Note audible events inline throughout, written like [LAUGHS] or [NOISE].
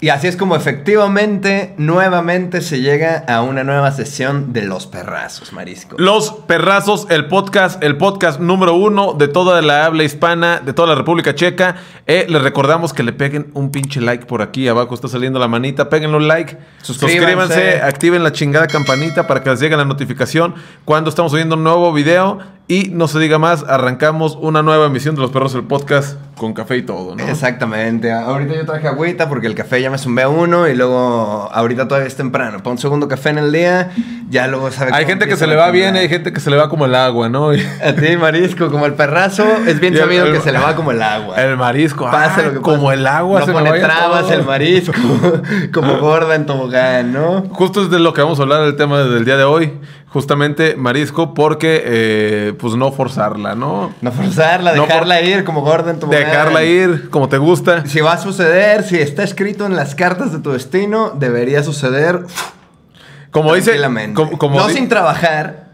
Y así es como efectivamente, nuevamente se llega a una nueva sesión de Los Perrazos, Marisco. Los Perrazos, el podcast, el podcast número uno de toda la habla hispana, de toda la República Checa. Eh, les recordamos que le peguen un pinche like por aquí, abajo está saliendo la manita. Péguenle un like, Suscríbanse. suscríbanse, activen la chingada campanita para que les llegue la notificación cuando estamos subiendo un nuevo video. Y no se diga más, arrancamos una nueva emisión de Los Perros, el podcast con café y todo, ¿no? Exactamente. Ahorita yo traje agüita porque el café ya me zumbé a uno y luego ahorita todavía es temprano. Para un segundo café en el día, ya luego sabe Hay gente que se le va bien, actividad. hay gente que se le va como el agua, ¿no? Y- [LAUGHS] A ti, Marisco, como el perrazo, es bien Y el- sabido el- que se le va como el agua. El marisco, Pase ah, lo que como el agua. No se pone trabas todo. el marisco, [LAUGHS] como [LAUGHS] gorda en tobogán, ¿no? Justo es de lo que vamos a hablar del tema del día de hoy. Justamente marisco, porque eh, pues no forzarla, ¿no? No forzarla, No dejarla ir como gorda en tobogán. Dejarla ir como te gusta. Si va a suceder, si está escrito en las cartas de tu destino, debería suceder Como dice, como, como no di- sin trabajar,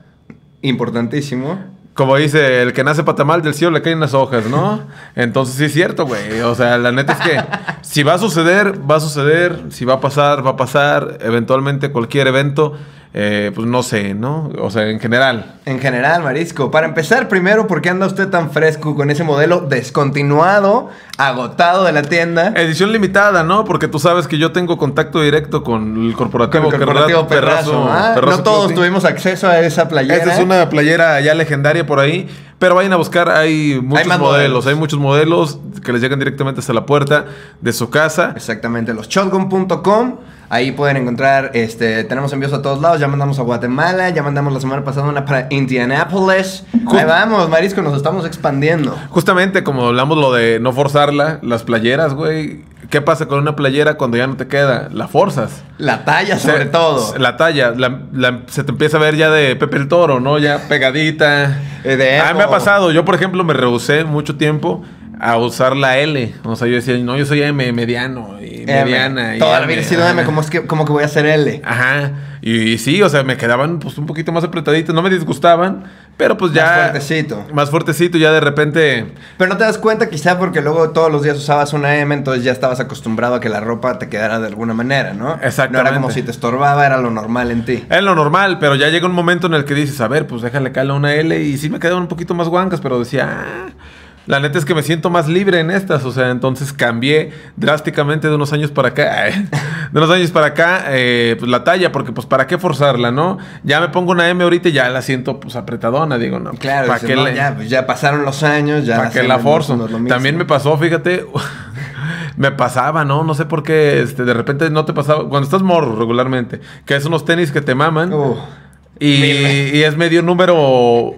importantísimo. como dice, el que nace patamal del cielo le caen las hojas, ¿no? Entonces sí es cierto, güey. O sea, la neta es que [LAUGHS] si va a suceder, va a suceder. Si va a pasar, va a pasar. Eventualmente cualquier evento, eh, pues no sé, ¿no? O sea, en general. En general, Marisco. Para empezar, primero, ¿por qué anda usted tan fresco con ese modelo descontinuado, agotado de la tienda? Edición limitada, ¿no? Porque tú sabes que yo tengo contacto directo con el corporativo, Con el corporativo Perra- Perrazo. ¿ah? Perrazo no todos Clothing. tuvimos acceso a esa playera. Esta es una playera ya legendaria por ahí, pero vayan a buscar, hay muchos modelos, modelos. hay muchos modelos que les llegan directamente hasta la puerta de su casa. Exactamente, los shotgun.com. Ahí pueden encontrar, este, tenemos envíos a todos lados. Ya mandamos a Guatemala, ya mandamos la semana pasada una para Indianapolis. Ju- Ahí vamos, Marisco, nos estamos expandiendo. Justamente como hablamos lo de no forzarla, las playeras, güey. ¿Qué pasa con una playera cuando ya no te queda? La forzas. La talla, sobre Se- todo. La talla, la- la- se te empieza a ver ya de Pepe el Toro, ¿no? Ya pegadita. De Ah, me ha pasado. Yo, por ejemplo, me rehusé mucho tiempo a usar la L. O sea, yo decía, no, yo soy M, mediano y M. mediana. Toda la vida he sido M. ¿cómo es que, cómo que voy a hacer L? Ajá. Y, y sí, o sea, me quedaban pues un poquito más apretaditos. No me disgustaban, pero pues ya... Más fuertecito. Más fuertecito, ya de repente... Pero no te das cuenta quizá porque luego todos los días usabas una M, entonces ya estabas acostumbrado a que la ropa te quedara de alguna manera, ¿no? Exactamente. No era como si te estorbaba, era lo normal en ti. Es lo normal, pero ya llega un momento en el que dices, a ver, pues déjale caer una L. Y sí me quedaban un poquito más guancas, pero decía, ah, la neta es que me siento más libre en estas. O sea, entonces cambié drásticamente de unos años para acá. [LAUGHS] de unos años para acá, eh, pues la talla, porque pues para qué forzarla, ¿no? Ya me pongo una M ahorita y ya la siento pues apretadona, digo, no. Claro, ¿para qué no, ya, pues ya pasaron los años, ya ¿Para hacemos la forzo? También me pasó, fíjate, [LAUGHS] me pasaba, ¿no? No sé por qué, este, de repente no te pasaba, cuando estás morro regularmente, que es unos tenis que te maman Uh, y, y es medio número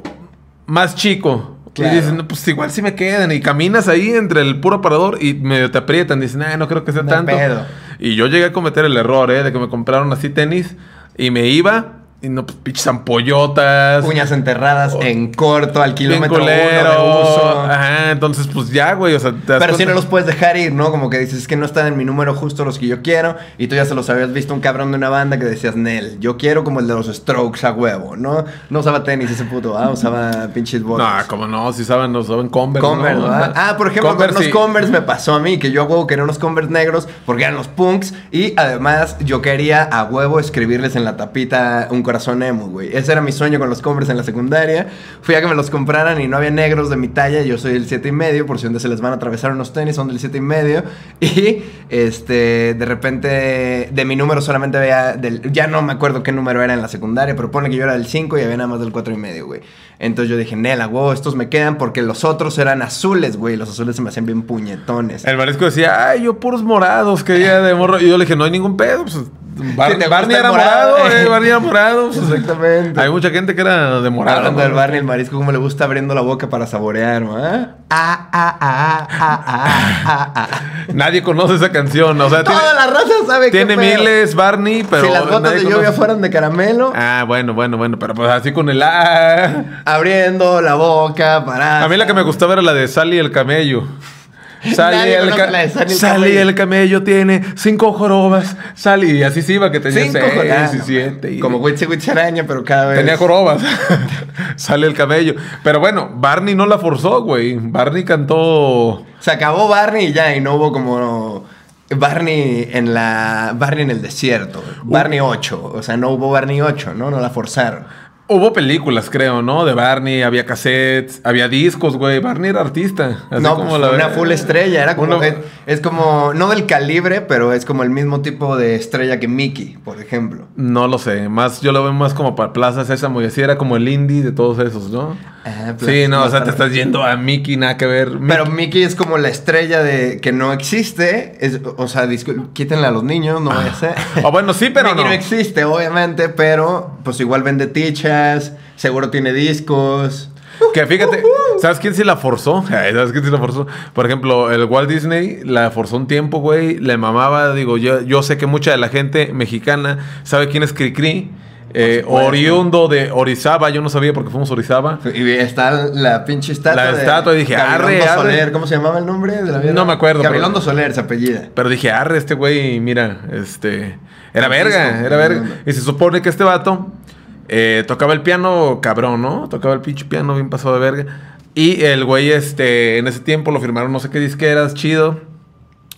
más chico. Claro. Y dices, no, pues igual sí me quedan. Y caminas ahí entre el puro aparador y medio te aprietan. Dicen, no creo que sea No tanto. pedo. Y yo llegué a cometer el error, ¿eh? De que me compraron así tenis y me iba y no, pues pinches ampollotas. uñas enterradas en corto, al kilómetro uno de uso. Ajá, entonces pues ya, güey. O sea, Pero si no los puedes dejar ir, ¿no? Como que dices, es que no están en mi número justo los que yo quiero. Y tú ya se los habías visto un cabrón de una banda que decías, Nel, yo quiero como el de los Strokes a huevo, ¿no? No usaba tenis ese puto, ah, usaba pinches botas. No, como no, si saben, no saben Converse. Converse, ¿no? ¿verdad? Ah, por ejemplo, Converse con unos sí. Converse me pasó a mí, que yo a huevo quería unos Converse negros porque eran los punks. Y además yo quería a huevo escribirles en la tapita un corazón emo, güey. Ese era mi sueño con los Converse en la secundaria. Fui a que me los compraran y no había negros de mi talla. Yo soy el 7 y medio, por si donde se les van a atravesar unos tenis, son del 7 y medio. [LAUGHS] Y este, de repente, de mi número solamente había, del, ya no me acuerdo qué número era en la secundaria, pero pone que yo era del 5 y había nada más del 4 y medio, güey. Entonces yo dije, Nela, huevo, estos me quedan porque los otros eran azules, güey. Los azules se me hacían bien puñetones. El marisco decía, ay, yo puros morados quería de morro. Y yo le dije, no hay ningún pedo. Pues, Bar- Barney era morado, morado, eh. eh, Barney era morado. pues, Exactamente. Hay mucha gente que era de morado. Hablando del. Barney, el marisco, como le gusta abriendo la boca para saborear, ¿no? Ah, ah, ah, ah, ah, ah, ah, ah. Nadie conoce esa canción. O sea, tiene, Toda la raza sabe que tiene miles Barney, pero. si las botas de lluvia conoce. fueran de caramelo, Ah, bueno, bueno, bueno. Pero pues así con el. ah. abriendo la boca para. A mí la que me gustaba era la de Sally el camello. [LAUGHS] Sally el, ca- Sally el Sally camello. el camello tiene cinco jorobas. Sally, y así se iba, que tenía Cinco seis jorobas. y siete. y- Como Witsi Witsi Araña, pero cada vez. Tenía jorobas. [LAUGHS] Sale el camello. Pero bueno, Barney no la forzó, güey. Barney cantó. Se acabó Barney y ya, y no hubo como Barney en la. Barney en el desierto. Barney 8. O sea, no hubo Barney 8, ¿no? No la forzaron. Hubo películas, creo, ¿no? De Barney, había cassettes, había discos, güey. Barney era artista. así no, como pues, la- una full estrella. Era como. Es, es como. No del calibre, pero es como el mismo tipo de estrella que Mickey, por ejemplo. No lo sé, más yo lo veo más como para Plaza Sésamo y así era como el indie de todos esos, ¿no? Ah, sí, no, o sea, te estás yendo a Mickey, nada que ver. Pero Mickey es como la estrella de que no existe. Es, o sea, quítenle a los niños, no vaya a ser. O bueno, sí, pero Mickey no. no existe, obviamente, pero pues igual vende tichas, seguro tiene discos. Que fíjate, ¿sabes quién sí la forzó? [LAUGHS] ¿Sabes quién sí la forzó? Por ejemplo, el Walt Disney la forzó un tiempo, güey. Le mamaba, digo, yo, yo sé que mucha de la gente mexicana sabe quién es Cricri. Eh, oriundo de Orizaba, yo no sabía porque fuimos a Orizaba. Y está la pinche estatua. La de estatua, y dije, arre, arre. Soler, ¿cómo se llamaba el nombre de la vida? No me acuerdo, Gabilondo pero- Soler, se apellida. Pero dije, arre, este güey, mira, este. Era verga, era verga. Y se supone que este vato eh, tocaba el piano cabrón, ¿no? Tocaba el pinche piano bien pasado de verga. Y el güey, este, en ese tiempo lo firmaron no sé qué disqueras, chido.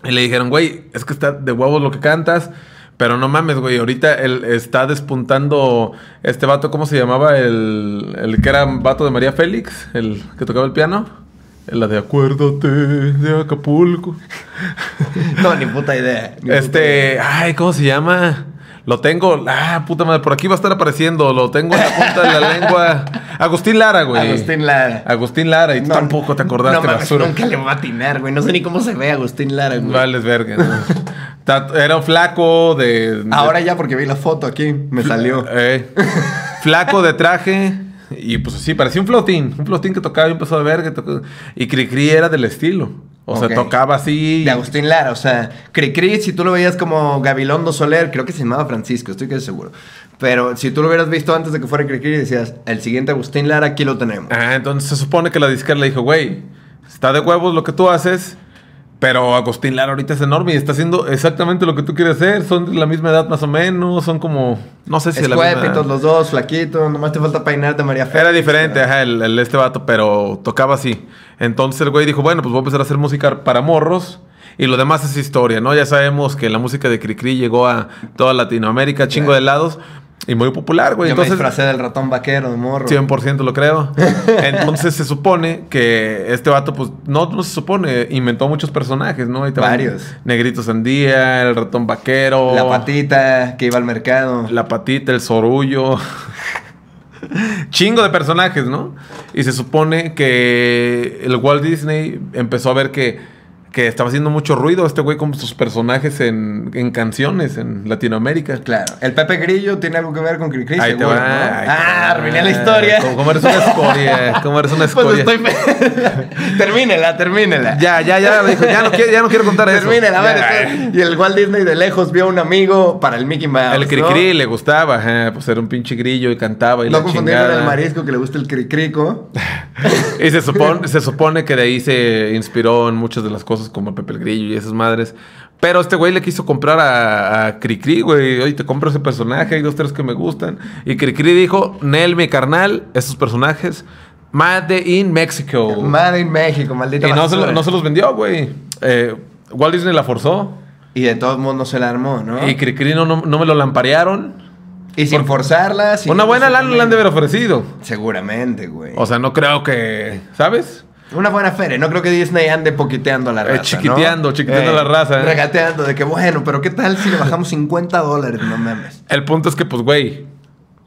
Y le dijeron, güey, es que está de huevos lo que cantas. Pero no mames, güey, ahorita él está despuntando este vato, ¿cómo se llamaba? El, el que era vato de María Félix, el que tocaba el piano. La de acuérdate de Acapulco. [LAUGHS] No, ni puta idea. ni puta Este, idea. ay, ¿cómo se llama? Lo tengo, ah, puta madre, por aquí va a estar apareciendo, lo tengo en la punta de la [LAUGHS] lengua. Agustín Lara, güey. Agustín Lara. Agustín Lara, y tú tampoco te acordaste, No mames, basura. nunca le voy a atinar, güey. No sé ni cómo se ve Agustín Lara, güey. Vales verga. ¿no? [LAUGHS] Era flaco de. de- Ahora ya porque vi la foto aquí, me salió. Eh, [LAUGHS] flaco de traje. Y pues así, parecía un flotín. Un flotín que tocaba y empezó de verga. tocó- Y Cricri era del estilo. O Ok. sea, tocaba así. De Agustín Lara, o sea, Cricri, si tú lo veías como Gabilondo Soler, creo que se llamaba Francisco, estoy casi seguro. Pero si tú lo hubieras visto antes de que fuera Cricri, decías, el siguiente Agustín Lara, aquí lo tenemos. Ah, entonces se supone que la disquera le dijo, güey, está de huevos lo que tú haces, pero Agustín Lara ahorita es enorme y está haciendo exactamente lo que tú quieres hacer. Son de la misma edad más o menos, son como, no sé si de la misma los dos, flaquitos, nomás te falta peinarte María Félix. Era diferente, ajá, el, el este vato, pero tocaba así. Entonces el güey dijo, bueno, pues voy a empezar a hacer música para morros. Y lo demás es historia, ¿no? Ya sabemos que la música de Cricri llegó a toda Latinoamérica, chingo de lados, y muy popular, güey. Yo me Entonces, disfracé del ratón vaquero de morro. 100% lo creo. [LAUGHS] Entonces se supone que este vato, pues, no, no se supone, inventó muchos personajes, ¿no? Ahí estaban Varios. Negrito Sandía, el ratón vaquero. La patita que iba al mercado. La patita, el sorullo. Chingo de personajes, ¿no? Y se supone que el Walt Disney empezó a ver que, que estaba haciendo mucho ruido este güey con sus personajes en, en canciones en Latinoamérica. Claro. ¿El Pepe Grillo tiene algo que ver con Cricri? Ahí te seguro, va, ¿no? ahí te Ah, arruiné la historia. Como, como eres una escoria. Como eres una [LAUGHS] Pues escoria. estoy... [LAUGHS] termínela, termínela. Ya, ya, ya, dijo, ya no quiero, ya no quiero contar eso. Termínela, a ver. Y el Walt Disney de lejos vio a un amigo para el Mickey Mouse. El ¿no? Cricri le gustaba, pues era un pinche grillo y cantaba y No la chingada. el marisco que le gusta el cricrico. [LAUGHS] Y se supone, se supone que de ahí se inspiró en muchas de las cosas como Pepe el Grillo y esas madres. Pero este güey le quiso comprar a, a Cricri, güey. Oye, te compro ese personaje, hay dos, tres que me gustan. Y Cricri dijo, Nel, mi carnal, esos personajes, Made in Mexico. Made in México, maldita y no se, no los vendió, güey. Eh, Walt Disney la forzó. Y de todos modos no se la armó, ¿no? Y Cricri no, no, no me lo lamparearon. Y sin forzarla. sin- Una buena lana le han de haber ofrecido. Seguramente, güey. O sea, no creo que... ¿Sabes? Una buena feria. No creo que Disney ande poquiteando a la Eh, raza. chiquiteando, ¿no? chiquiteando a la raza, ¿eh? Regateando de que, bueno, pero ¿qué tal si le bajamos 50 dólares? No mames. El punto es que, pues, güey,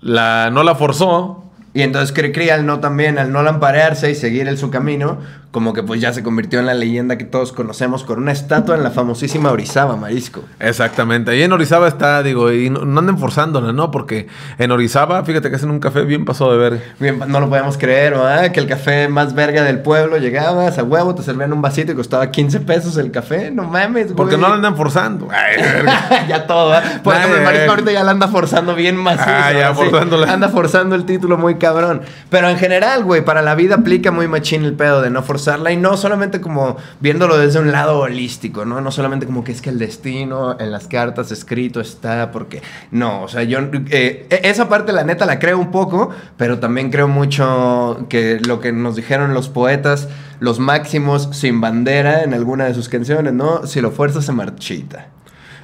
la, no la forzó. Y entonces Cricri al no también, al no lamparearse y seguir en su camino, como que pues ya se convirtió en la leyenda que todos conocemos con una estatua en la famosísima Orizaba, Marisco. Exactamente. Ahí en Orizaba está, digo, y no, no anden forzándola, ¿no? Porque en Orizaba, fíjate que hacen un café bien pasado de ver. Bien, no lo podemos creer, ¿verdad? Que el café más verga del pueblo llegabas a huevo, te servían un vasito y costaba 15 pesos el café. No mames, güey. Porque no la andan forzando. Ay, verga. [LAUGHS] ya todo, ¿verdad? Por ejemplo, el. Marisco ahorita ya la anda forzando bien macizo. Ah, ya, forzándola. Anda forzando el título muy cabrón. Pero en general, güey, para la vida aplica muy machín el pedo de no forzarla y no solamente como viéndolo desde un lado holístico, ¿no? No solamente como que es que el destino en las cartas escrito está porque... No, o sea, yo... eh, e- esa parte la neta la creo un poco, pero también creo mucho que lo que nos dijeron los poetas, los máximos sin bandera en alguna de sus canciones, ¿no? Si lo fuerzas se marchita.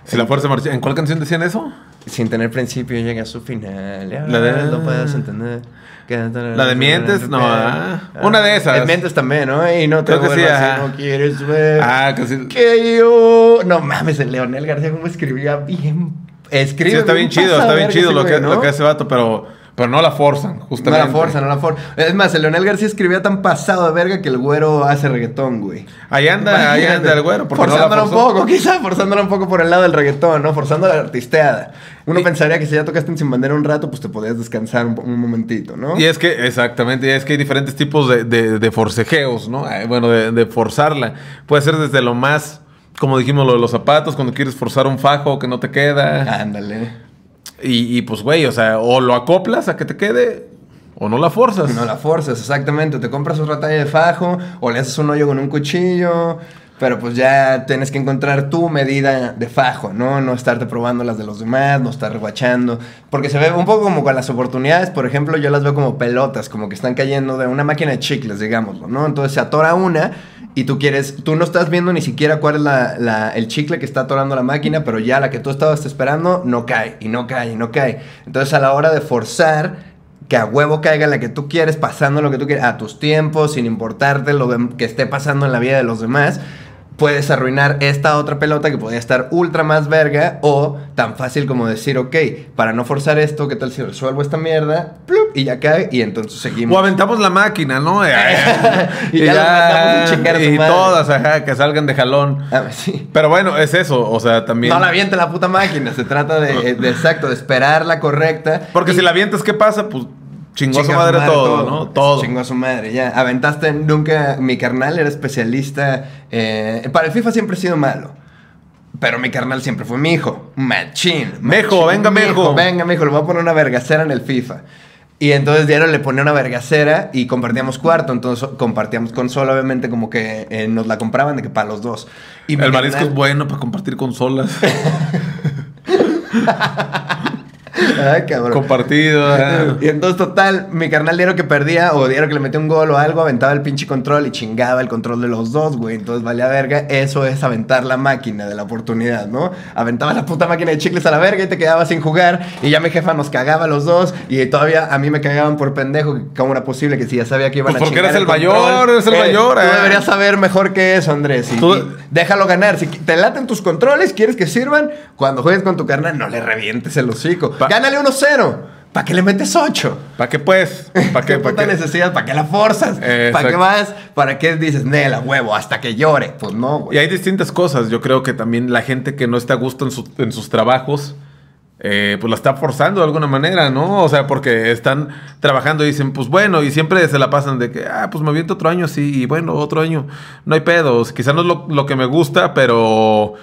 Si la fuerza marcha. ¿En cuál canción decían eso? Sin tener principio llega a su final. Ya La de- No puedes entender. La de Mientes, no, ah. Una de esas. El Mientes también, ¿no? Y no te Creo que sí, vuelvas si ajá. no quieres ver. Ah, casi. Que yo. No mames, el Leonel García, cómo escribía bien. Escribe Sí, está bien chido, pasada está bien chido lo, que, ¿no? lo que hace vato, pero, pero no la forzan, No justamente. la forza, no la forza. Es más, el Leonel García escribía tan pasado de verga que el güero hace reggaetón, güey. Ahí anda, ahí anda el güero. no Forzándola un poco, quizá forzándola un poco por el lado del reggaetón, ¿no? Forzando la artisteada. Uno Y- pensaría que si ya tocaste en Sin Bandera un rato, pues te podías descansar un, un momentito, ¿no? Y es que, exactamente, y es que hay diferentes tipos de, de- de forcejeos, ¿no? Bueno, de, de forzarla. Puede ser desde lo más, como dijimos, lo de los zapatos, cuando quieres forzar un fajo que no te queda. Ándale. Y, y, pues, güey, o sea, o lo acoplas a que te quede, o no la forzas. No la forzas, exactamente. Te compras otra talla de fajo o le haces un hoyo con un cuchillo. Pero pues ya tienes que encontrar tu medida de fajo, ¿no? No estarte probando las de los demás, no estar guachando. Porque se ve un poco como con las oportunidades, por ejemplo, yo las veo como pelotas, como que están cayendo de una máquina de chicles, digámoslo, ¿no? Entonces se atora una y tú quieres, tú no estás viendo ni siquiera cuál es la, la- el chicle que está atorando la máquina, pero ya la que tú estabas esperando no cae, y no cae, y no cae. Entonces a la hora de forzar, que a huevo caiga la que tú quieres, pasando lo que tú quieres, a tus tiempos, sin importarte lo que esté pasando en la vida de los demás, puedes arruinar esta otra pelota que podría estar ultra más verga o tan fácil como decir, ok, para no forzar esto, ¿qué tal si resuelvo esta mierda? Plup, y ya cae y entonces seguimos. O aventamos la máquina, ¿no? [LAUGHS] [LAUGHS] Y ya las mandamos a chingar a su y madre. todas, ajá, que salgan de jalón. Ah, sí. Pero bueno, es eso, o sea, también... No la avienten la puta máquina, se trata de, de exacto, de esperar la correcta. Porque Y- si la avientas, ¿qué pasa? Pues chingó a su Chinga madre, todo, ¿no? Todo. Chingó a su madre, ya. Aventaste nunca. Mi carnal era especialista. eh, para el FIFA siempre he sido malo. Pero mi carnal siempre fue mi hijo. Machín. Mejo, machín, venga, mejo. Venga, mijo, le voy a poner una vergacera en el FIFA. Y entonces diario le ponía una vergacera y compartíamos cuarto. Entonces compartíamos consola, obviamente, como que eh, nos la compraban de que para los dos. Y El marisco carnal- es bueno para compartir consolas. [LAUGHS] [LAUGHS] Ay, cabrón. Compartido. ah. [LAUGHS] Y entonces, total, mi carnal diario que perdía o diario que le metía un gol o algo, aventaba el pinche control y chingaba el control de los dos, güey. Entonces, valía verga. Eso es aventar la máquina de la oportunidad, ¿no? Aventaba la puta máquina de chicles a la verga y te quedabas sin jugar. Y ya mi jefa nos cagaba a los dos. Y todavía a mí me cagaban por pendejo. ¿Cómo era posible que si ya sabía que iban Pues a porque chingar eres el control? mayor, eres el mayor, Tú eh. deberías saber mejor que eso, Andrés. Y, Tú- y déjalo ganar. Si te laten tus controles, quieres que sirvan, cuando juegues con tu carnal, no le revientes el hocico. Pa- Gánale 1-0. ¿Para qué le metes 8? ¿Para qué pues? ¿Para ¿Qué [LAUGHS] qué? ¿Para puta qué? necesidad? ¿Para qué la forzas? Eh, ¿Para qué vas? ¿Para qué dices, Nela, huevo, hasta que llore? Pues no, Y güey. hay distintas cosas. Yo creo que también la gente que no está a gusto en, su- en sus trabajos, eh, pues la está forzando de alguna manera, ¿no? O sea, porque están trabajando y dicen, pues bueno, y siempre se la pasan de que, ah, pues me aviento otro año, sí, y bueno, otro año, no hay pedos. Quizá no es lo, lo que me gusta, pero,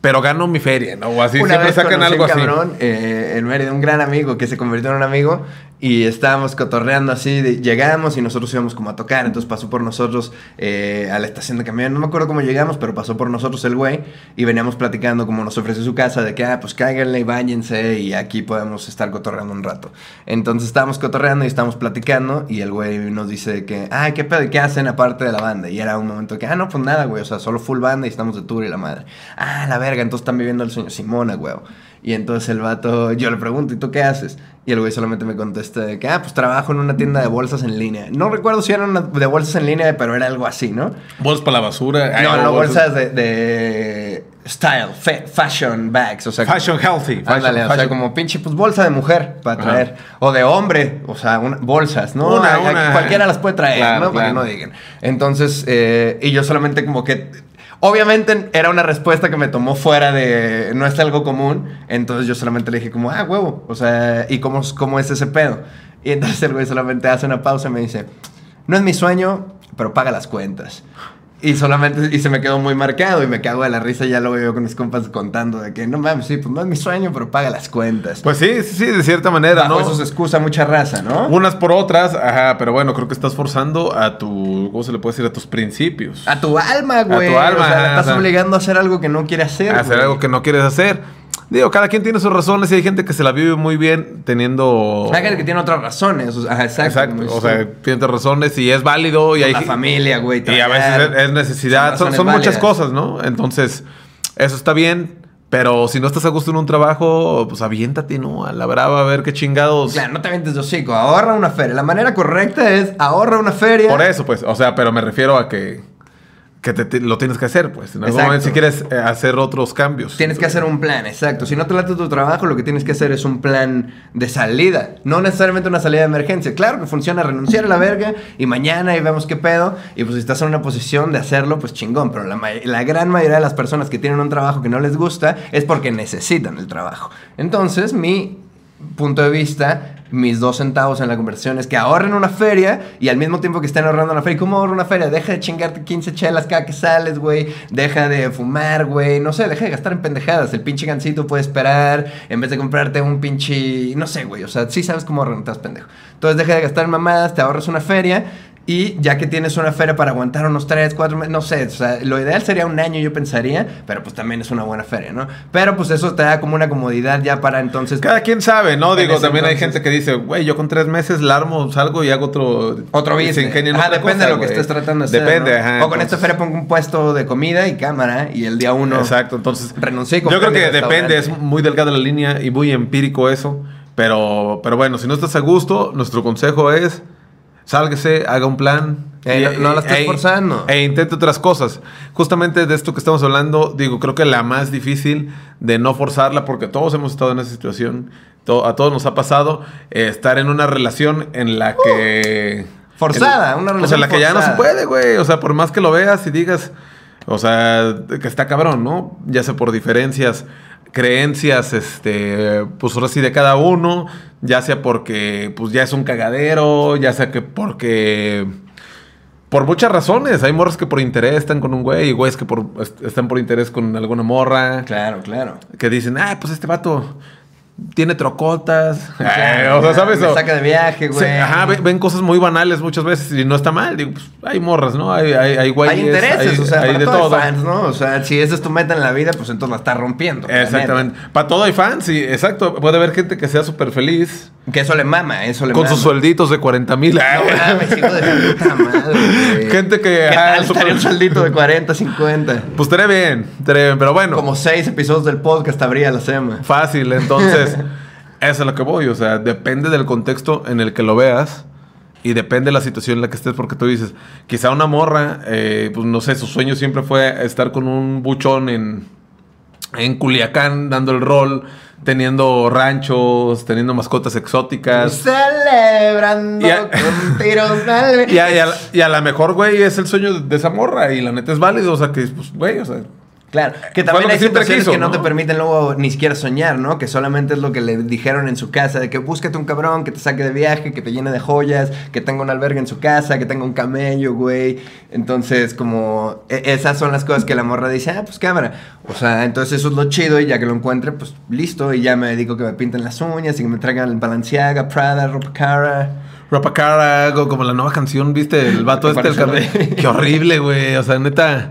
pero gano mi feria, ¿no? O así, Una siempre vez sacan algo un así. cabrón eh, en Mérida, un gran amigo que se convirtió en un amigo y estábamos cotorreando así, llegamos y nosotros íbamos como a tocar, entonces pasó por nosotros eh, a la estación de camión, no me acuerdo cómo llegamos, pero pasó por nosotros el güey y veníamos platicando como nos ofreció su casa, de que, ah, pues cáiganle y váyanse y aquí podemos estar cotorreando un rato. Entonces estábamos cotorreando y estábamos platicando y el güey nos dice que, ay, ¿qué pedo? ¿Y qué hacen aparte de la banda? Y era un momento que, ah, no, pues nada, güey, o sea, solo full banda y estamos de tour y la madre. Ah, la verga, entonces están viviendo el sueño. Simona, güey. Y entonces el vato, yo le pregunto, ¿y tú qué haces? Y el güey solamente me contesta de que, ah, pues trabajo en una tienda de bolsas en línea. No recuerdo si era una de bolsas en línea, pero era algo así, ¿no? Bolsas para la basura. no, no, bolsas de, de style, fa- fashion bags, o sea... Fashion healthy. Fashion, Ándale, o sea, fashion. como pinche pues bolsa de mujer para Ajá. traer. O de hombre, o sea, una- bolsas, ¿no? Una, una. Cualquiera las puede traer, Claro, ¿no? Para que claro. no digan. Entonces, eh, y yo solamente como que... Obviamente era una respuesta que me tomó fuera de... No es algo común. Entonces yo solamente le dije como, ah, huevo. O sea, ¿y cómo, cómo es ese pedo? Y entonces el güey solamente hace una pausa y me dice, no es mi sueño, pero paga las cuentas. Y solamente, y se me quedó muy marcado y me cago de la risa, ya lo veo con mis compas contando de que no mames, sí, pues no es mi sueño, pero paga las cuentas. Pues sí, sí, sí, de cierta manera, Bajo ¿no? eso se excusa mucha raza, ¿no? Unas por otras, ajá, pero bueno, creo que estás forzando a tu, ¿cómo se le puede decir? A tus principios. A tu alma, güey. tu alma, O sea, ajá, estás obligando a hacer algo que no quiere hacer. hacer güey. algo que no quieres hacer. Digo, cada quien tiene sus razones y hay gente que se la vive muy bien teniendo... Hay gente que tiene otras razones. o sea, exacto. Exacto, o sea, tiene razones y es válido y hay... la familia, güey. Y a veces es, es necesidad, Son son, son razones muchas cosas, ¿no? Entonces, eso está bien, pero si no estás a gusto en un trabajo, pues aviéntate, ¿no? A la brava, a ver qué chingados... Claro, no te avientes de hocico. Ahorra una feria. La manera correcta es ahorra una feria. Por eso, pues, o sea, pero me refiero a que, que te- te- lo tienes que hacer, pues. En algún Exacto. momento si quieres eh, hacer otros cambios. Tienes que hacer un plan, exacto. Si no te late tu trabajo, lo que tienes que hacer es un plan de salida. No necesariamente una salida de emergencia. Claro que funciona renunciar a la verga y mañana y vemos qué pedo. Y pues si estás en una posición de hacerlo, pues chingón. Pero la, la gran mayoría de las personas que tienen un trabajo que no les gusta es porque necesitan el trabajo. Entonces, mi punto de vista, mis dos centavos en la conversación es que ahorren una feria y al mismo tiempo que estén ahorrando una feria. ¿Cómo ahorro una feria? Deja de chingarte 15 chelas cada que sales, güey. Deja de fumar, güey. No sé, deja de gastar en pendejadas. El pinche gancito puede esperar en vez de comprarte un pinche... No sé, güey. O sea, sí sabes cómo estás pendejo. Entonces deja de gastar en mamadas, te ahorras una feria. Y ya que tienes una feria para aguantar unos 3, 4 meses, no sé, o sea, lo ideal sería un año, yo pensaría, pero pues también es una buena feria, ¿no? Pero pues eso te da como una comodidad ya para entonces Cada quien sabe, ¿no? Digo, también hay gente que dice, güey, yo con tres meses la armo, salgo y hago otro... Otro business. ingenia en Ajá, depende cosa, de lo que estés tratando de hacer. Depende, ¿no? ajá. O con esta feria pongo un puesto de comida y cámara y el día uno. Exacto, entonces... Renuncié y Yo creo que depende, es muy delgada la línea y muy empírico eso. Pero, pero bueno, si no estás a gusto, nuestro consejo es... Sálgase, haga un plan. Eh, no- no la estés e- forzando. E intente otras cosas. Justamente de esto que estamos hablando, digo, creo que la más difícil de no forzarla, porque todos hemos estado en esa situación, a todos nos ha pasado, eh, estar en una relación en la que... Forzada, una O sea, relación en la que ya no se puede, güey. O sea, por más que lo veas y digas, o sea, que está cabrón, ¿no? Ya sea por diferencias, creencias, este, pues ahora sí de cada uno, ya sea porque, pues ya es un cagadero, ya sea que porque... Por muchas razones. Hay morras que por interés están con un güey y güeyes que por, est- están por interés con alguna morra. Claro, claro. Que dicen, ah, pues este vato tiene trocotas. [LAUGHS] Eh, o sea, ¿sabes? Me O- saca de viaje, güey. ajá, ven, ven cosas muy banales muchas veces y no está mal. Digo, pues, hay morras, ¿no? Hay, hay, hay hay intereses, hay- o sea, hay para de todo, todo. hay fans, ¿no? O sea, si esa es tu meta en la vida, pues entonces la estás rompiendo. Exactamente. Para todo hay fans, sí, exacto. Puede haber gente que sea súper feliz. Que eso le mama, eso le con mama. sus suelditos de 40 mil. No mames, hijo de puta madre, güey. Gente que, ¿Qué tal estaría un sueldito de 40, 50? Pues estaría bien, estaría bien, pero bueno. Como seis episodios del podcast habría la SEMA. Fácil, entonces, eso es lo que voy. O sea, depende del contexto en el que lo veas y depende de la situación en la que estés, porque tú dices, quizá una morra, eh, pues no sé, su sueño siempre fue estar con un buchón en, en Culiacán dando el rol, teniendo ranchos, teniendo mascotas exóticas. Celebrando Y a- con tiros [LAUGHS] al... Y a, y a- y a la mejor, güey, es el sueño de, de esa morra y la neta es válido. O sea, que, pues, güey, o sea, Claro, que también que hay situaciones quiso, que no, ¿no? te permiten luego ni siquiera soñar, ¿no? Que solamente es lo que le dijeron en su casa, de que búscate un cabrón que te saque de viaje, que te llene de joyas, que tenga un albergue en su casa, que tenga un camello, güey. Entonces, como e- esas son las cosas que la morra dice, ah, pues cámara. O sea, entonces eso es lo chido y ya que lo encuentre, pues listo. Y ya me dedico que me pinten las uñas y que me traigan el Balenciaga, Prada, ropa cara. Ropa cara, algo como la nueva canción, ¿viste? El [LAUGHS] vato ¿Te este, el? Qué horrible, güey. O sea, neta.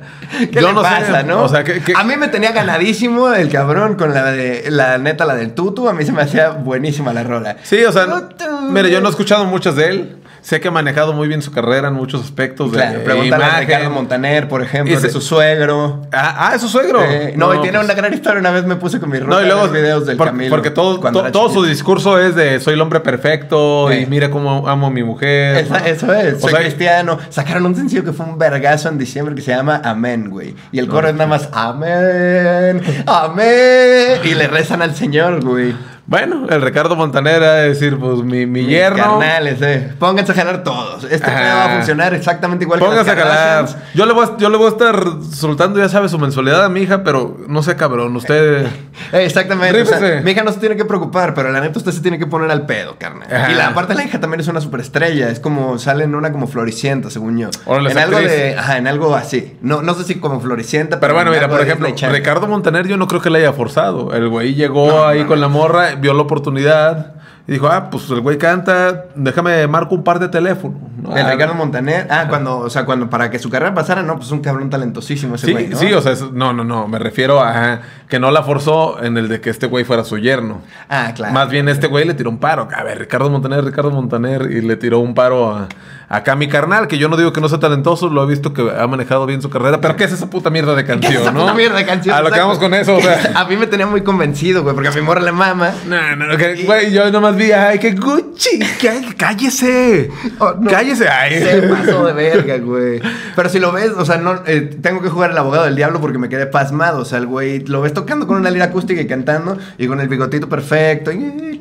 ¿Qué le pasa, no? O sea, que, que- A mí me tenía ganadísimo el cabrón con la de la neta, la del tutu. A mí se me hacía buenísima la rola. Sí, o sea, Tutu. mire, yo no he escuchado muchas de él. Sé que ha manejado muy bien su carrera en muchos aspectos Claro, de pregúntale a. Ricardo Montaner, por ejemplo, de su suegro. Ah, ah, es su suegro. Eh, no, y tiene pues- una gran historia. Una vez me puse con mi ropa No, y luego los videos del por- Camilo. porque todo, to- todo su discurso es de soy el hombre perfecto Sí. y mira cómo amo a mi mujer. Esa- ¿no? eso es, O soy sea, cristiano. Sacaron un sencillo que fue un vergazo en diciembre que se llama Amén, güey. Y el coro es nada más Amén, Amén. Y le rezan al Señor, güey. Bueno, el Ricardo Montaner a decir, pues mi, mi Mis yerno. Carnales, eh. Pónganse a jalar todos. Este pedo va a funcionar exactamente igual Póngase a que las calar. Kardashians. Yo le, voy a, yo le voy a estar soltando, ya sabes, su mensualidad a mi hija, pero no sé, cabrón. Usted. [LAUGHS] Eh, exactamente. O sea, mi hija no se tiene que preocupar, pero la neta usted se tiene que poner al pedo, carnal. Ajá. Y la aparte la hija también es una superestrella. Es como, sale en una como floricienta, según yo. Órale, en algo actriz. de. Ajá, en algo así. No, no sé si como floricienta, Pero bueno, en mira, por de ejemplo. Ricardo Montaner yo no creo que le haya forzado. El güey llegó No, ahí no, con no. la morra, vio la oportunidad y dijo, ah, pues el güey canta, déjame marco un par de teléfonos. ¿no? El Ah, Ricardo Montaner. Ah, cuando, o sea, cuando para que su carrera pasara, no, pues un cabrón talentosísimo ese Sí, güey, ¿no? sí, o sea, es- no, no, no, me refiero a que no la forzó en el de que este güey fuera su yerno. Ah, claro. Más bien este güey le tiró un paro. A ver, Ricardo Montaner, Ricardo Montaner, y le tiró un paro a, acá mi carnal, que yo no digo que no sea talentoso, lo he visto que ha manejado bien su carrera, pero ¿qué es esa puta mierda de ¿Qué es canción, esa no? puta mierda de canción? A lo que vamos con eso, o sea. [LAUGHS] A mí me tenía muy convencido, güey, porque a mi morra le mama. No, no, que- güey, yo nomás vi, ay, que Gucci, que- cállese, Oh, no. cállese, ay. Se pasó de [LAUGHS] verga, güey. Pero si lo ves, o sea, no, eh, tengo que jugar el abogado del diablo porque me quedé pasmado. O sea, el güey lo ves tocando con una lira acústica y cantando y con el bigotito perfecto. Y,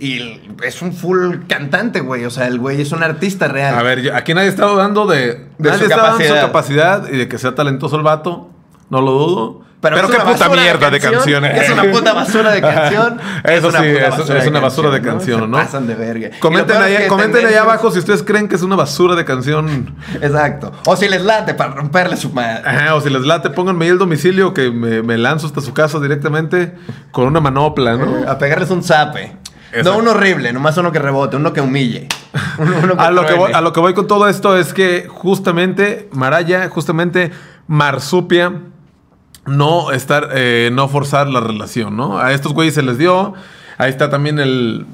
y es un full cantante, güey. O sea, el güey es un artista real. A ver, yo- aquí nadie está dudando de, De nadie su está dando su capacidad. y de que sea talentoso el vato, no lo dudo. Pero, es qué puta mierda de, canción. Es una puta basura de canción. [LAUGHS] Eso una sí, puta es, es una basura de canción, ¿no? Se pasan de verga. Comenten, es tendencias- abajo si ustedes creen que es una basura de canción. Exacto. O si les late para romperle su madre. Ajá, o si les late, pónganme ahí el domicilio que me, me lanzo hasta su casa directamente con una manopla, ¿no? A pegarles un zape. Exacto. No un horrible, nomás uno que rebote, uno que humille. [LAUGHS] Uno, uno A lo, que voy, a lo que voy con todo esto es que justamente Maraya, justamente Marsupia, no estar, eh, no forzar la relación, ¿no? A estos güeyes se les dio. Ahí está también el.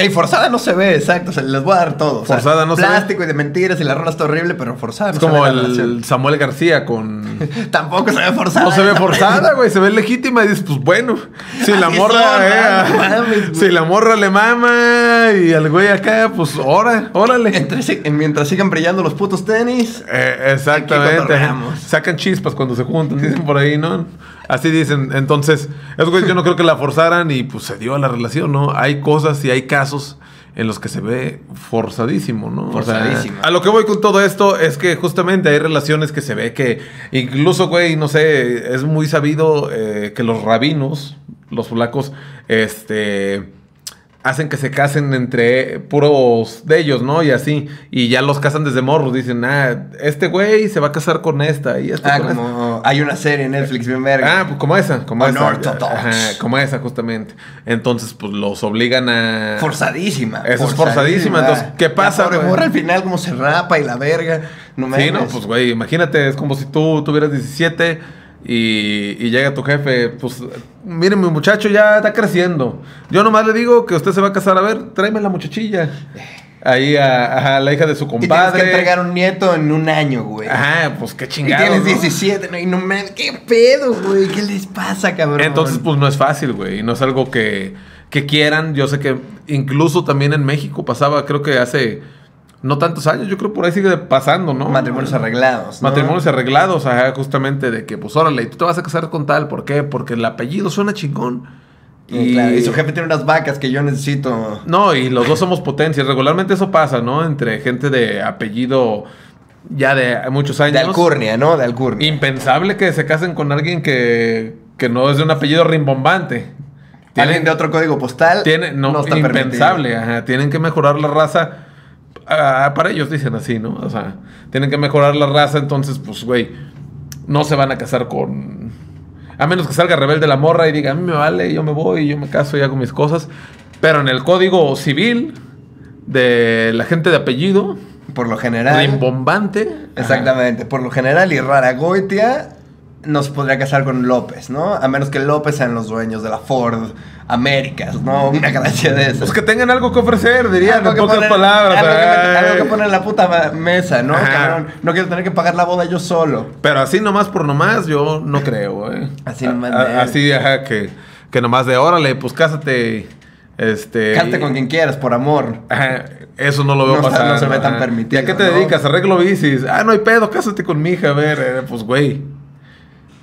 Ey, forzada no se ve, exacto. O sea, les voy a dar todo. O sea, Forzada no se ve. Plástico y de mentiras y la rola está horrible, pero forzada Es no se como el Samuel García con. [LAUGHS] Tampoco se ve forzada. No se ve forzada, güey, se ve legítima y dices, pues bueno, si la morra, son, eh, mames, güey. si la morra le mama y al güey acá, pues ora, órale. Entre mientras sigan brillando los putos tenis. Eh, exactamente. Sacan chispas cuando se juntan, dicen por ahí, ¿no? Así dicen. Entonces, güeyes yo no creo que la forzaran y pues se dio a la relación, ¿no? Hay cosas y hay casos en los que se ve forzadísimo, ¿no? O sea, Forzadísimo. a lo que voy con todo esto es que justamente hay relaciones que se ve que incluso, güey, no sé, es muy sabido eh, que los rabinos, los flacos, este hacen que se casen entre puros de ellos, ¿no? Y así. Y ya los casan desde morros. Dicen, ah, este güey se va a casar con esta y este Ah, con esta. como hay una serie en Netflix bien verga. Ah, pues como esa, como esa. Ajá, como esa, justamente. Entonces, pues los obligan a. Forzadísima. Eso es forzadísima, entonces, ¿qué La pasa, morra al final como se rapa y la verga. No me Sí, no, pues güey, imagínate, es como si tú tuvieras 17 y, y llega tu jefe, pues, miren, mi muchacho ya está creciendo. Yo nomás le digo que usted se va a casar, a ver, tráeme la muchachilla. Ahí a, a la hija de su Y tienes compadre. que entregar un nieto en un año, güey. Ajá, pues qué Y chingado. tienes ¿no? 17, ¿no? Y no me... ¿Qué pedo, güey? ¿Qué les pasa, cabrón? Entonces, pues no es fácil, güey. No es algo que, que quieran. Yo sé que incluso también en México pasaba, creo que hace no tantos años, yo creo por ahí sigue pasando, ¿no? Matrimonios arreglados, ¿no? Matrimonios arreglados, ajá, justamente de que, pues órale, tú te vas a casar con tal, ¿por qué? Porque el apellido suena chingón. Y, claro, y su jefe tiene unas vacas que yo necesito... No, y los dos somos potencias. Regularmente eso pasa, ¿no? Entre gente de apellido ya de muchos años. De alcurnia, ¿no? De alcurnia. Impensable que se casen con alguien que, que no es de un apellido rimbombante. Alguien de otro código postal Tiene, no, está impensable, ajá. Tienen que mejorar la raza. Para ellos dicen así, ¿no? O sea, tienen que mejorar la raza, entonces, pues, güey, no se van a casar con. A menos que salga rebelde la morra y diga, a mí me vale, yo me voy, yo me caso y hago mis cosas. Pero en el código civil de la gente de apellido. Por lo general... rimbombante. Exactamente. Por lo general, y Raragoitia nos podría casar con López, ¿no? A menos que López sean los dueños de la Ford Américas, ¿no? [LAUGHS] Una gracia de esas. Pues que tengan algo que ofrecer, dirían en pocas poner- palabras. Algo que, ay. algo que poner en la puta mesa, ¿no? Cabrón, no quiero tener que pagar la boda yo solo. Pero así nomás por nomás, yo no creo, ¿eh? Así nomás a- de- Así, ajá, que, que nomás de órale, pues cásate. Este. Cante con quien quieras, por amor. Ajá, eso no lo veo No pasar. no se ve tan permitido, ¿Y a qué te ¿no? dedicas? Arreglo bicis. Ah, no hay pedo, cásate con mi hija, a ver, eh, pues güey.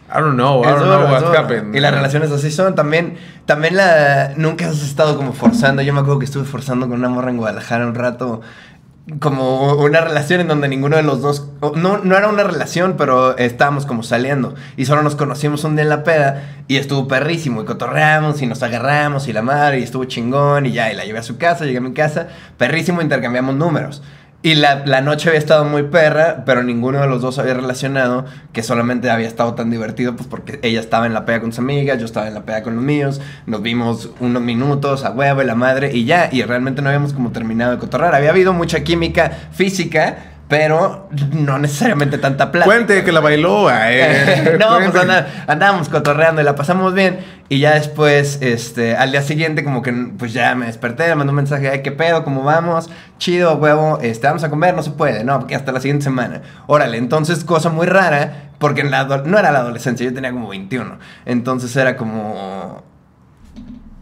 I don't know, I don't duro, know what happened. Y las relaciones así son. También, también la. Nunca has estado como forzando. Yo me acuerdo que estuve forzando con una morra en Guadalajara un rato. Como una relación en donde ninguno de los dos. No, no era una relación, pero estábamos como saliendo. Y solo nos conocimos un día en la peda. Y estuvo perrísimo. Y cotorreamos y nos agarramos y la madre. Y estuvo chingón. Y ya, y la llevé a su casa, llegué a mi casa. Perrísimo, intercambiamos números. Y la, noche había estado muy perra, pero ninguno de los dos había relacionado que solamente había estado tan divertido, pues porque ella estaba en la peda con sus amigas, yo estaba en la peda con los míos, nos vimos unos minutos a huevo y la madre y ya, y realmente no habíamos como terminado de cotorrar. Había habido mucha química física, pero no necesariamente tanta plata. Cuente que la bailó. ay, [LAUGHS] no, pues anda- andábamos cotorreando y la pasamos bien. Y ya después, este, al día siguiente, como que, pues ya me desperté, le mandé un mensaje, ay, ¿qué pedo? ¿Cómo vamos? Chido, huevo, este, vamos a comer, no se puede, no, porque hasta la siguiente semana. Órale, entonces, cosa muy rara, porque en la ado- no era la adolescencia, yo tenía como 21. Entonces era como...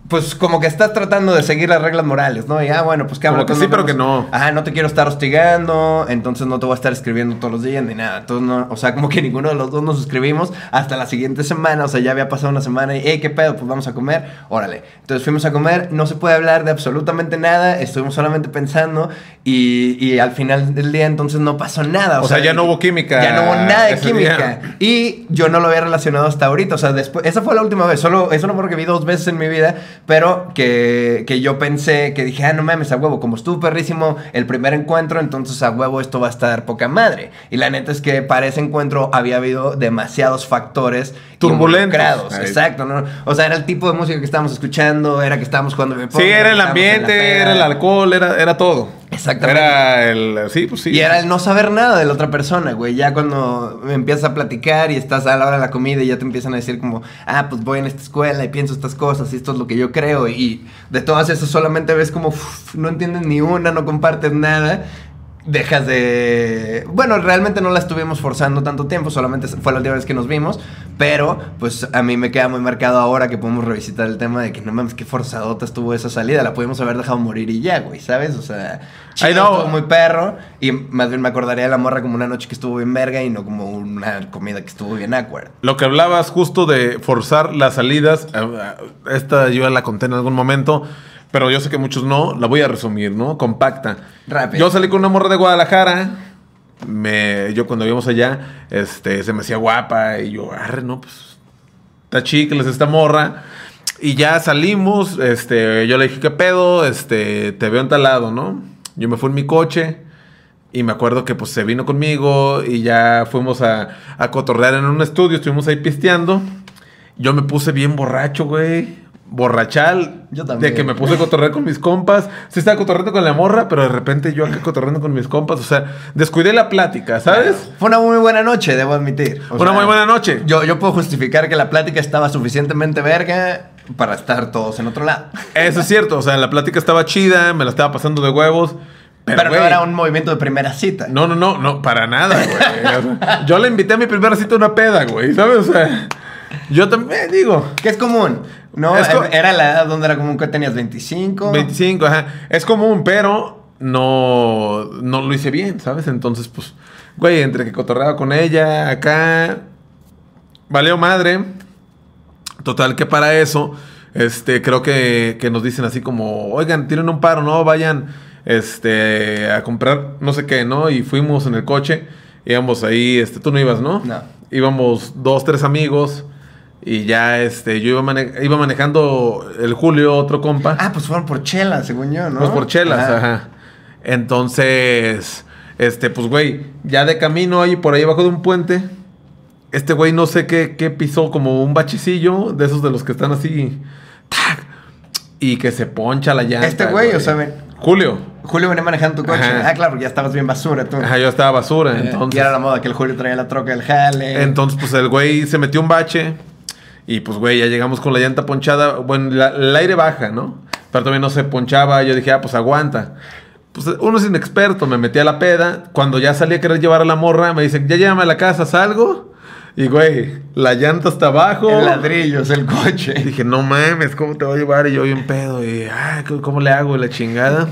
Pues como que estás tratando de seguir las reglas morales, ¿no? Y ah, bueno, pues Como cabrón, que pues sí, pero que no. Ajá, no te quiero estar hostigando, entonces no te voy a estar escribiendo todos los días ni nada. Entonces, no, o sea, como que [LAUGHS] ninguno de los dos nos escribimos hasta la siguiente semana, o sea, ya había pasado una semana y, hey, ¿qué pedo? Pues vamos a comer, órale. Entonces fuimos a comer, no se puede hablar de absolutamente nada, estuvimos solamente pensando y, y al final del día entonces no pasó nada. O sea, ya no hubo química Ya no hubo nada de química. día. Y yo no lo había relacionado hasta ahorita. O sea, después. Esa fue la última vez. Solo. Es una morra que vi dos veces en mi vida. Pero que, que yo pensé. Que dije, ah, no mames, a huevo. Como estuvo perrísimo el primer encuentro. Entonces a huevo esto va a estar poca madre. Y la neta es que para ese encuentro había habido demasiados factores. Turbulentos. Exacto. ¿no? O sea, era el tipo de música que estábamos escuchando. Era que estábamos jugando. Sí, era el ambiente, era el alcohol, era, era todo. Exactamente. Era el. Sí, pues sí. Y era el no saber nada de la otra persona, güey. Ya cuando empiezas a platicar y estás a la hora de la comida y ya te empiezan a decir como, ah, pues voy en esta escuela y pienso estas cosas y esto es lo que yo creo. Y de todas esas solamente ves como, no entiendes ni una, no compartes nada. Dejas de... Bueno, realmente no la estuvimos forzando tanto tiempo, solamente fue la última vez que nos vimos, pero pues a mí me queda muy marcado ahora que podemos revisitar el tema de que no mames, qué forzadota estuvo esa salida, la pudimos haber dejado morir y ya, güey, ¿sabes? O sea, chido, muy perro y más bien me acordaría de la morra como una noche que estuvo bien verga y no como una comida que estuvo bien awkward. Lo que hablabas justo de forzar las salidas, eh, eh, esta yo la conté en algún momento, pero yo sé que muchos no, la voy a resumir, ¿no? Compacta. Rápido. Yo salí con una morra de Guadalajara, me, yo cuando íbamos allá, este, se me hacía guapa y yo, arre, no, pues, está chicles esta morra. Y ya salimos, este, yo le dije, ¿qué pedo? Este, te veo en tal lado, ¿no? Yo me fui en mi coche y me acuerdo que pues se vino conmigo y ya fuimos a, a cotorrear en un estudio, estuvimos ahí pisteando. Yo me puse bien borracho, güey. Borrachal. Yo también. De que me puse a cotorrear con mis compas. Sí estaba cotorreando con la morra, pero de repente yo acá cotorreando con mis compas. O sea, descuidé la plática, ¿sabes? Fue una muy buena noche, debo admitir. O Una sea, muy buena noche. Yo, yo puedo justificar que la plática estaba suficientemente verga para estar todos en otro lado. Eso es cierto. O sea, la plática estaba chida, me la estaba pasando de huevos. Pero, Pero, no era un movimiento de primera cita. No, no, no, no, para nada, güey. [LAUGHS] Yo le invité a mi primera cita a una peda, güey, ¿sabes? O sea, yo también digo, Que es común. No, Es co- era la edad donde era común que tenías 25. 25, ajá. Es común, pero no, no lo hice bien, ¿sabes? Entonces, pues, güey, entre que cotorreaba con ella, acá, valió madre. Total, que para eso, este, creo que, que nos dicen así como, oigan, tienen un paro, ¿no? Vayan, este, a comprar no sé qué, ¿no? Y fuimos en el coche, íbamos ahí, este, tú no ibas, ¿no? No. Íbamos dos, tres amigos. Y ya, este, yo iba, mane- iba manejando el Julio, otro compa. Ah, pues fueron por chela, según yo, ¿no? Pues por chelas, Ajá. ajá. Entonces, este, pues, güey, ya de camino ahí por ahí abajo de un puente, este güey no sé qué, qué pisó, como un bachecillo de esos de los que están así, ¡tac! y que se poncha la llanta. Este güey, o sea, ven- Julio. Julio venía manejando tu coche. Ajá. Ah, claro, porque ya estabas bien basura tú. Ajá, yo estaba basura, Eh, entonces. Y era la moda que el Julio traía la troca del jale. Entonces, pues el güey se metió un bache. Y pues, güey, ya llegamos con la llanta ponchada. Bueno, la- el aire baja, ¿no? Pero todavía no se ponchaba. Yo dije, ah, pues aguanta. Pues uno es inexperto, me metí a la peda. Cuando ya salí a querer llevar a la morra, me dicen, ya llévame a la casa, salgo. Y, güey, la llanta está abajo. En ladrillos, el coche. Dije, no mames, ¿cómo te voy a llevar? Y yo bien pedo. Y, ay, ¿cómo- ¿cómo le hago? La chingada.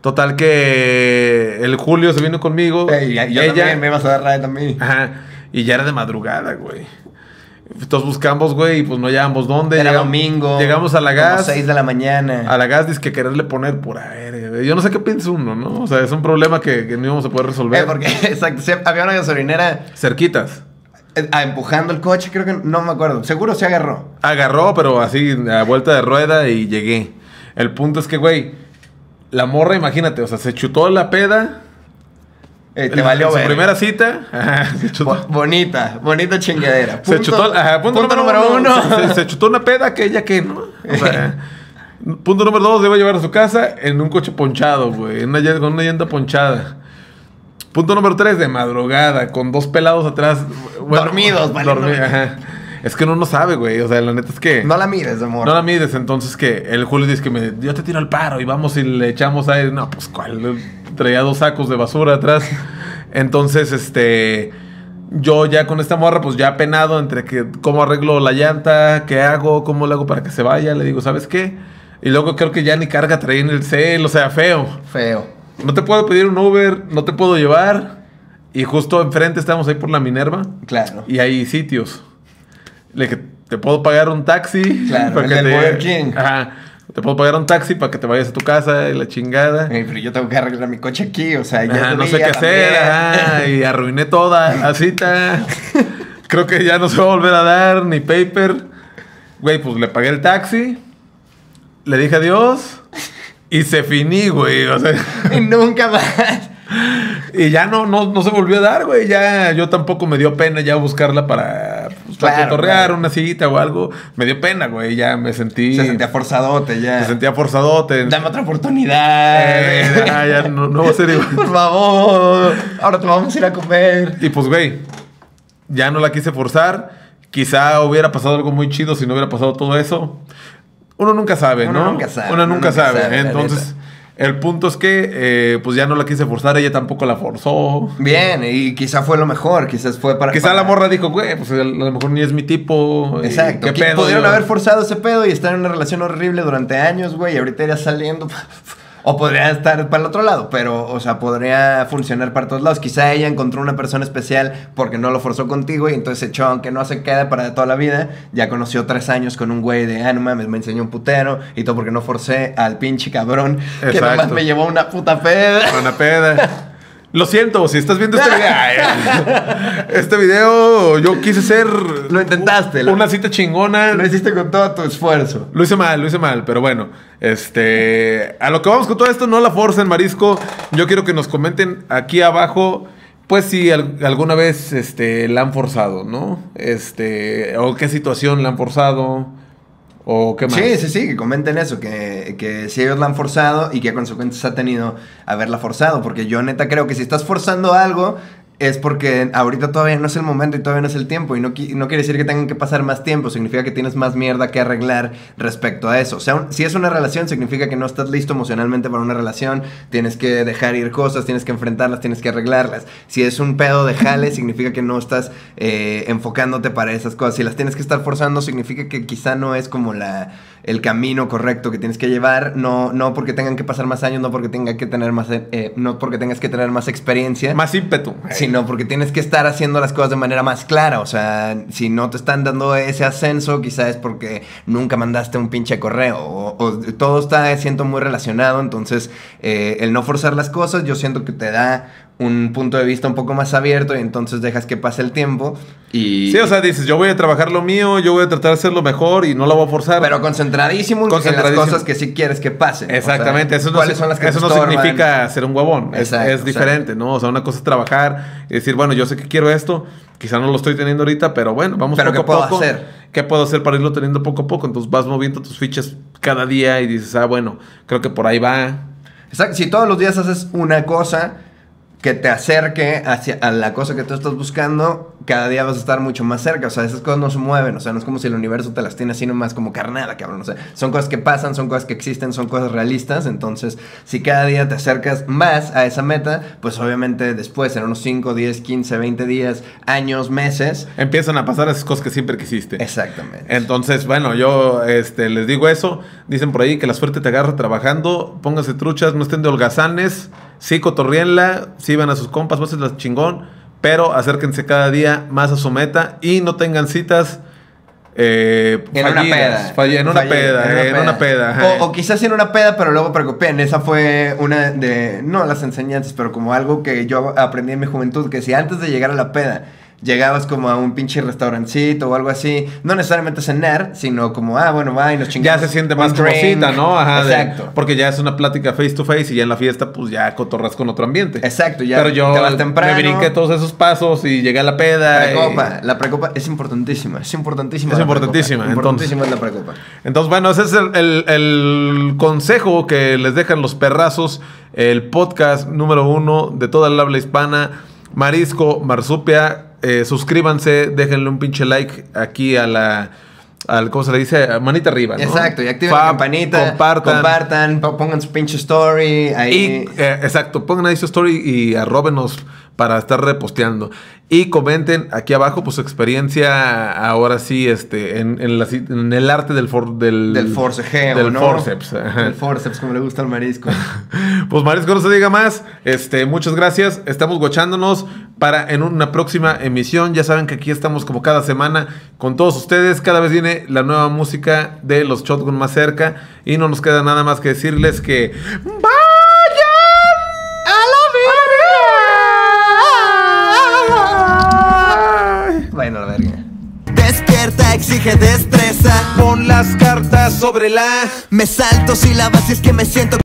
Total que el Julio se vino conmigo. Ey, ya- yo ella, también me ibas a dar ride a mí. Ajá. Y ya era de madrugada, güey. Entonces buscamos, güey, y pues no hallábamos dónde. Era Llegamos- domingo. Llegamos a la gas. 6 de la mañana. A la gas dice que quererle poner por ver, güey. Yo no sé qué piensa uno, ¿no? O sea, es un problema que, que no íbamos a poder resolver. Eh, porque, [LAUGHS] exacto, había una gasolinera Cerquitas. eh, ah, empujando el coche, creo que no me acuerdo. Seguro se agarró. Agarró, pero así a vuelta de rueda y llegué. El punto es que, güey, la morra, imagínate, o sea, se chutó la peda. Eh, te valió en su ver. primera cita. ajá, [LAUGHS] se chutó. Bo- bonita, bonita chingadera. se chutó, ajá, punto, punto número, uno. uno. Se, se chutó una peda que ella que, ¿no? O sea, [LAUGHS] punto número dos, debe llevar a su casa en un coche ponchado, güey. con una llanta ponchada. Punto número tres, de madrugada, con dos pelados atrás. Dormidos, valiendo dormi- verga. ajá. Es que uno no sabe, güey. O sea, la neta es que. No la mires, amor. No la mides, entonces que el Julio dice que me, yo te tiro el paro y vamos y le echamos aire. No, pues cuál, traía dos sacos de basura atrás. Entonces, este, yo ya con esta morra, pues ya penado entre que cómo arreglo la llanta, qué hago, cómo le hago para que se vaya, le digo, ¿sabes qué? Y luego creo que ya ni carga traía en el cel, o sea, feo. Feo. No te puedo pedir un Uber, no te puedo llevar. Y justo enfrente estamos ahí por la Minerva. Claro. Y hay sitios. Le dije, te puedo pagar un taxi. Claro, el del te... Burger King. Ajá. Te puedo pagar un taxi para que te vayas a tu casa y la chingada. Ey, pero yo tengo que arreglar mi coche aquí, o sea, ya Ajá, no sé qué hacer. Ajá, y arruiné toda la [LAUGHS] cita. Creo que ya no se va a volver a dar ni paper. Güey, pues le pagué el taxi. Le dije adiós. Y se finí, güey. O sea. [LAUGHS] Y nunca más. Y ya no, no, no se volvió a dar, güey. Ya yo tampoco me dio pena ya buscarla para, pues, para Claro, cotorrear claro. una cita o algo. Me dio pena, güey. Ya me sentí. Se sentía forzadote ya. me sentía forzadote. Dame otra oportunidad. Eh, ya, ya no, no va a ser igual. [LAUGHS] Por favor. Ahora te vamos a ir a comer. Y pues, güey, ya no la quise forzar. Quizá hubiera pasado algo muy chido si no hubiera pasado todo eso. Uno nunca sabe, Uno ¿no? nunca sabe, Uno nunca nunca sabe. sabe, Entonces, el punto es que, eh, pues ya no la quise forzar. Ella tampoco la forzó. Bien, y quizá fue lo mejor, quizás fue para... Quizá para- la morra dijo, güey, pues a lo mejor ni es mi tipo. Exacto. ¿Qué que pedo? Pudieron Yo- haber forzado ese pedo y estar en una relación horrible durante años, güey, y ahorita iría saliendo. [LAUGHS] O podría estar para el otro lado, pero, o sea, podría funcionar para todos lados. Quizá ella encontró una persona especial porque no lo forzó contigo y entonces echó, aunque no se queda para toda la vida. Ya conoció tres años con un güey de, ah, no mames, me enseñó un putero y todo porque no forcé al pinche cabrón que nomás me llevó una puta peda. Una peda. [LAUGHS] Lo siento, si estás viendo este video. [LAUGHS] Este video, yo quise ser. Lo intentaste, Una cita chingona. Lo hiciste con todo tu esfuerzo. Lo hice mal, lo hice mal, pero bueno, este, a lo que vamos con todo esto, no la forcen, Marisco. Yo quiero que nos comenten aquí abajo, pues si al- alguna vez, este, la han forzado, ¿no? Este, o qué situación la han forzado, o qué más. Sí, sí, sí, que comenten eso, que, que si ellos la han forzado y qué consecuencias ha tenido haberla forzado, porque yo neta creo que si estás forzando algo es porque ahorita todavía no es el momento y todavía no es el tiempo y no, qui- no quiere decir que tengan que pasar más tiempo, significa que tienes más mierda que arreglar respecto a eso. O sea, un- si es una relación significa que no estás listo emocionalmente para una relación, tienes que dejar ir cosas, tienes que enfrentarlas, tienes que arreglarlas. Si es un pedo de jale, [LAUGHS] significa que no estás eh, enfocándote para esas cosas. Si las tienes que estar forzando, significa que quizá no es como la, el camino correcto que tienes que llevar, no, no porque tengan que pasar más años, no porque tengan que tener más, eh, eh, no porque tengas que tener más experiencia. Más ímpetu. Sino porque tienes que estar haciendo las cosas de manera más clara. O sea, si no te están dando ese ascenso, quizás es porque nunca mandaste un pinche correo. O, o todo está, siento, muy relacionado. Entonces, eh, el no forzar las cosas, yo siento que te da un punto de vista un poco más abierto y entonces dejas que pase el tiempo. Y, Sí, o sea, dices, yo voy a trabajar lo mío, yo voy a tratar de hacerlo mejor y no la voy a forzar. pero concentradísimo, en las Concentradísimo. cosas que sí quieres que pasen. O sea, Exactamente, eso no, ¿Cuáles si- son las que eso no significa ser un es, Exacto, es diferente, ¿no? O sea, una cosa es trabajar y decir, bueno, yo sé que quiero esto, quizá no lo estoy teniendo ahorita, pero bueno, vamos Pero poco ¿qué a puedo poco. hacer? ¿Qué puedo hacer para irlo teniendo poco a poco? Entonces vas moviendo tus fichas cada día y dices, ah, bueno, creo que por ahí va. Exacto. Si todos los días haces una cosa que te acerque hacia a la cosa que tú estás buscando, cada día vas a estar mucho más cerca. O sea, esas cosas no se mueven. O sea, no es como si el universo te las tiene así nomás como carnada, cabrón. O sea, son cosas que pasan, son cosas que existen, son cosas realistas. Entonces, si cada día te acercas más a esa meta, pues obviamente después, en unos 5, 10, 15, 20 días, años, meses. Empiezan a pasar esas cosas que siempre quisiste. Exactamente. Entonces, bueno, yo este, les digo eso. Dicen por ahí que la suerte te agarra trabajando. Pónganse truchas, no estén de holgazanes. Sí, cotorrienla. Sí, van a sus compas, pásenla chingón. Pero acérquense cada día más a su meta. Y no tengan citas eh, En una peda. Fall- en una Falle- peda, en una peda. O, o quizás en una peda, pero luego preocupé. Esa fue una de, no las enseñanzas, pero como algo que yo aprendí en mi juventud, que si antes de llegar a la peda llegabas como a un pinche restaurancito o algo así, no necesariamente cenar, sino como, ah, bueno, va y nos ya chingamos se siente más como cita, ¿no? Ajá, de- Exacto. porque ya es una plática face to face y ya en la fiesta, pues ya cotorras con otro ambiente. Exacto, ya Pero yo te vas temprano. me brinqué todos esos pasos y llegué a la peda. y- Precopa, la precopa es importantísima, es importantísima. Es importantísima, precopa. Importantísima es la precopa. Entonces, bueno, ese es el, el- el consejo que les dejan los perrazos, el podcast número uno de toda el habla hispana, Marisco, Marsupia. Eh, suscríbanse, déjenle un pinche like aquí a la. Al, ¿Cómo se le dice? Manita arriba. ¿no? Exacto, y activen Fab, la campanita, Compartan. compartan, po- pongan su pinche story ahí. Y, eh, exacto, pongan ahí su story y arróbenos para estar reposteando. Y comenten aquí abajo pues su experiencia ahora sí este, en, en la en el arte del, for- del, del forcejeo, del ¿no? forceps. Del forceps, como le gusta al marisco. [LAUGHS] Pues Marisco, no se diga más. Este, muchas gracias. Estamos guachándonos para en una próxima emisión. Ya saben que aquí estamos como cada semana con todos ustedes. Cada vez viene la nueva música de los Shotgun más cerca. Y no nos queda nada más que decirles que vayan a la verga. Despierta, exige destreza. Pon las cartas sobre la Me salto sílabas si es que me siento